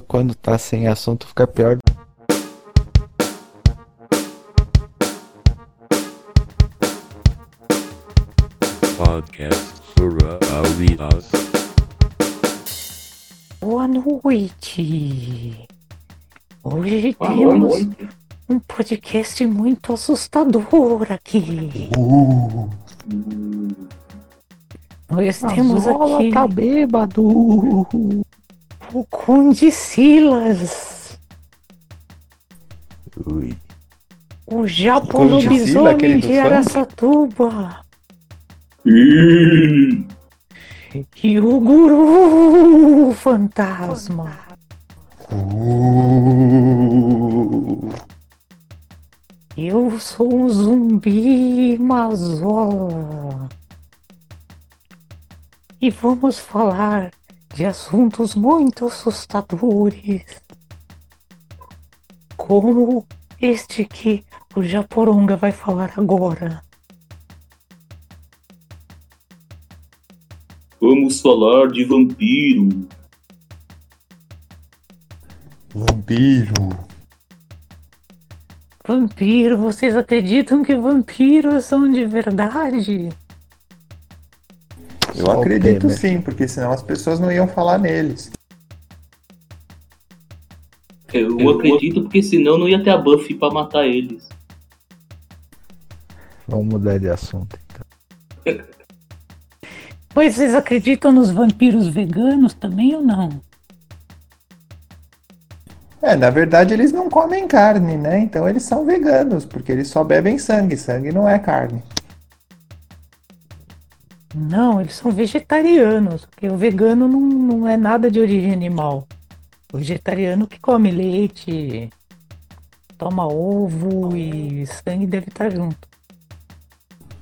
quando tá sem assunto fica pior. Podcast Sura Alias. Boa noite! Hoje temos um podcast muito assustador aqui. Nós temos Anzola aqui tá bêbado. O Conde Silas, Ui. o Sila, Lobisomem de funk? Araçatuba e o Guru Fantasma. Eu sou um zumbi mazola. E vamos falar de assuntos muito assustadores. Como este que o Japoronga vai falar agora. Vamos falar de vampiro. Vampiro. Vampiro, vocês acreditam que vampiros são de verdade? Eu Só acredito sim, porque senão as pessoas não iam falar neles. Eu, acredito porque senão não ia ter a Buffy pra matar eles. Vamos mudar de assunto então. Mas vocês acreditam nos vampiros veganos também ou não? É, na verdade eles não comem carne, né? Então eles são veganos, porque eles só bebem sangue. Sangue não é carne. Não, eles são vegetarianos, porque o vegano não, não é nada de origem animal. O vegetariano que come leite, toma ovo e sangue deve estar junto.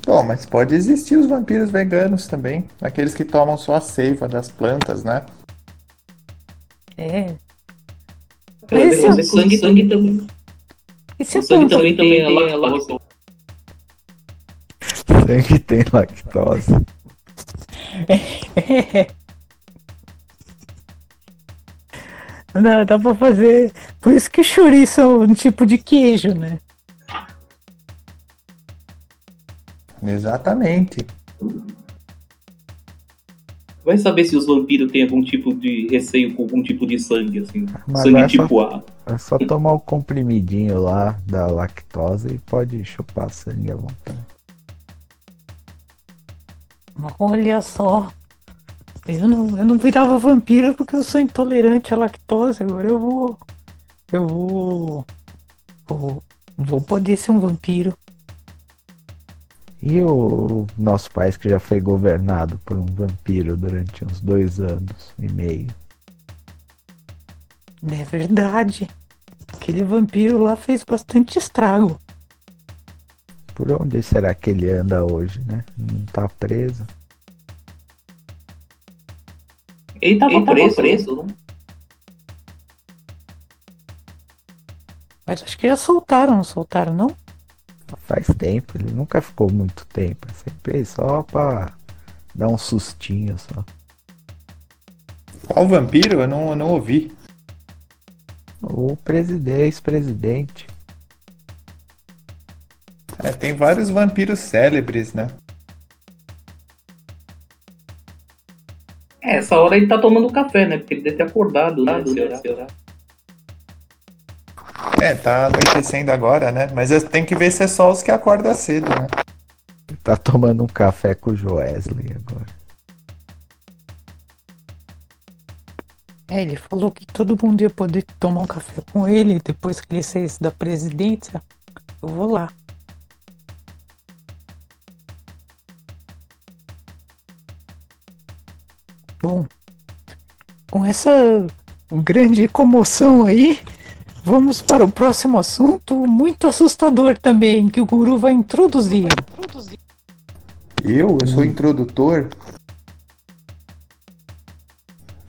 Bom, mas pode existir os vampiros veganos também. Aqueles que tomam só a seiva das plantas, né? É. Mas Esse é o sangue, sangue também. E se O a sangue também, também é lactose. Sangue tem lactose. Não, dá pra fazer. Por isso que chouriço é um tipo de queijo, né? Exatamente. Vai saber se os vampiros têm algum tipo de receio com algum tipo de sangue, assim. Mas sangue só- tipo A. É só tomar o comprimidinho lá da lactose e pode chupar sangue à vontade. Olha só. Eu não, eu não virava vampiro porque eu sou intolerante à lactose. Agora eu vou. Eu vou. Vou, vou poder ser um vampiro. E o nosso país que já foi governado por um vampiro durante uns dois anos e meio. É verdade. Aquele vampiro lá fez bastante estrago. Por onde será que ele anda hoje, né? Não tá preso. Ele tava preso, preso. né? Mas acho que já soltaram, não soltaram, não? Faz tempo, ele nunca ficou muito tempo. é Sempre só pra dar um sustinho só. Qual vampiro? Eu não, eu não ouvi. O presidente, ex-presidente. É, tem vários vampiros célebres, né? É, essa hora ele tá tomando café, né? Porque ele deve ter acordado, né? esse horário. É, tá anoitecendo agora, né? Mas eu- tem que ver se é só os que acordam cedo, né? Ele tá tomando um café com o Joesley agora. É, ele falou que todo mundo ia poder tomar um café com ele depois que ele saísse da presidência. Eu vou lá. Bom, com essa grande comoção aí, vamos para o próximo assunto, muito assustador também, que o guru vai introduzir. Eu? Eu sou introdutor.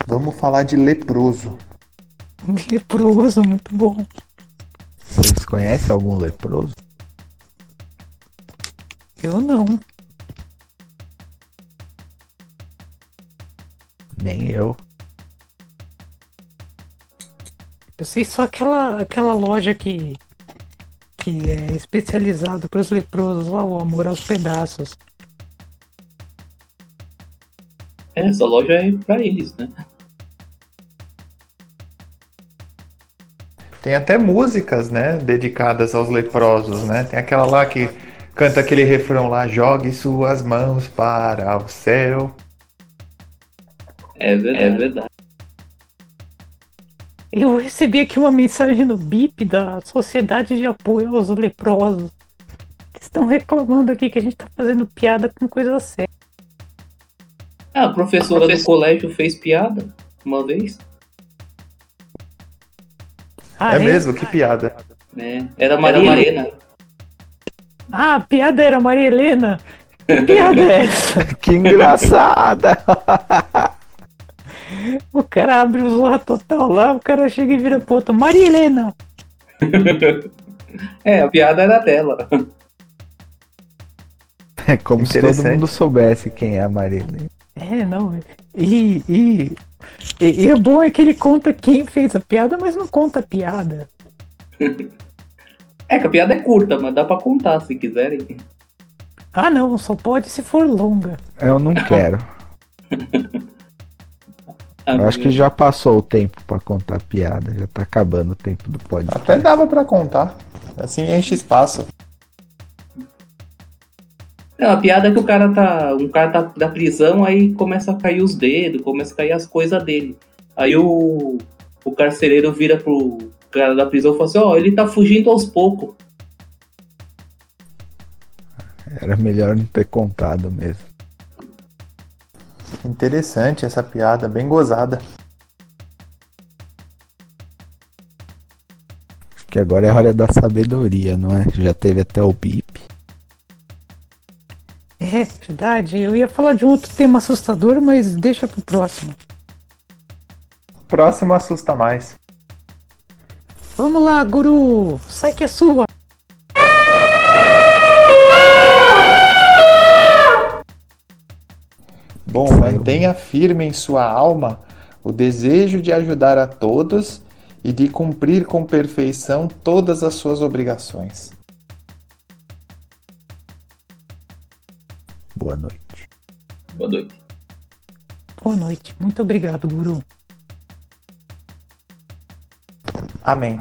Vamos falar de leproso. Leproso, muito bom. Vocês conhecem algum leproso? Eu não. Nem eu. Eu sei só aquela, aquela loja que, que é especializada para os leprosos lá, o Amor aos Pedaços. É, essa loja é pra eles, né? Tem até músicas, né, dedicadas aos leprosos, né? Tem aquela lá que canta aquele refrão lá, jogue suas mãos para o céu. É verdade. É verdade. Eu recebi aqui uma mensagem no BIP da Sociedade de Apoio aos Leprosos. Estão reclamando aqui que a gente tá fazendo piada com coisa séria. Ah, a professora do colégio fez piada uma vez. Ah, é mesmo, que piada. É, era Maria Helena. Ah, a piada era Maria Helena. Que piada é essa? Que engraçada! O cara abre o Zorra Total lá, o cara chega e vira pro outro. Maria Helena! É, a piada era dela. É como se todo mundo soubesse quem é a Marília. É, não. E, e, e, e o bom é que ele conta quem fez a piada, mas não conta a piada. É que a piada é curta, mas dá pra contar se quiserem. Ah, não, só pode se for longa. Eu não quero. Eu acho que já passou o tempo pra contar piada. Já tá acabando o tempo do podcast. Até dava pra contar. Assim enche espaço. Não, a piada é que o cara tá. Um cara tá da prisão, aí começa a cair os dedos, começa a cair as coisas dele. Aí o, o carcereiro vira pro cara da prisão e fala assim, ó, ele tá fugindo aos poucos. Era melhor não ter contado mesmo. Interessante essa piada, bem gozada. Acho que agora é a hora da sabedoria, não é? Já teve até o bip. É, verdade. Eu ia falar de um outro tema assustador, mas deixa pro próximo. Próximo assusta mais. Vamos lá, guru! Sai que é sua! Mantenha firme em sua alma o desejo de ajudar a todos e de cumprir com perfeição todas as suas obrigações. Boa noite. Boa noite. Boa noite. Muito obrigado, guru. Amém.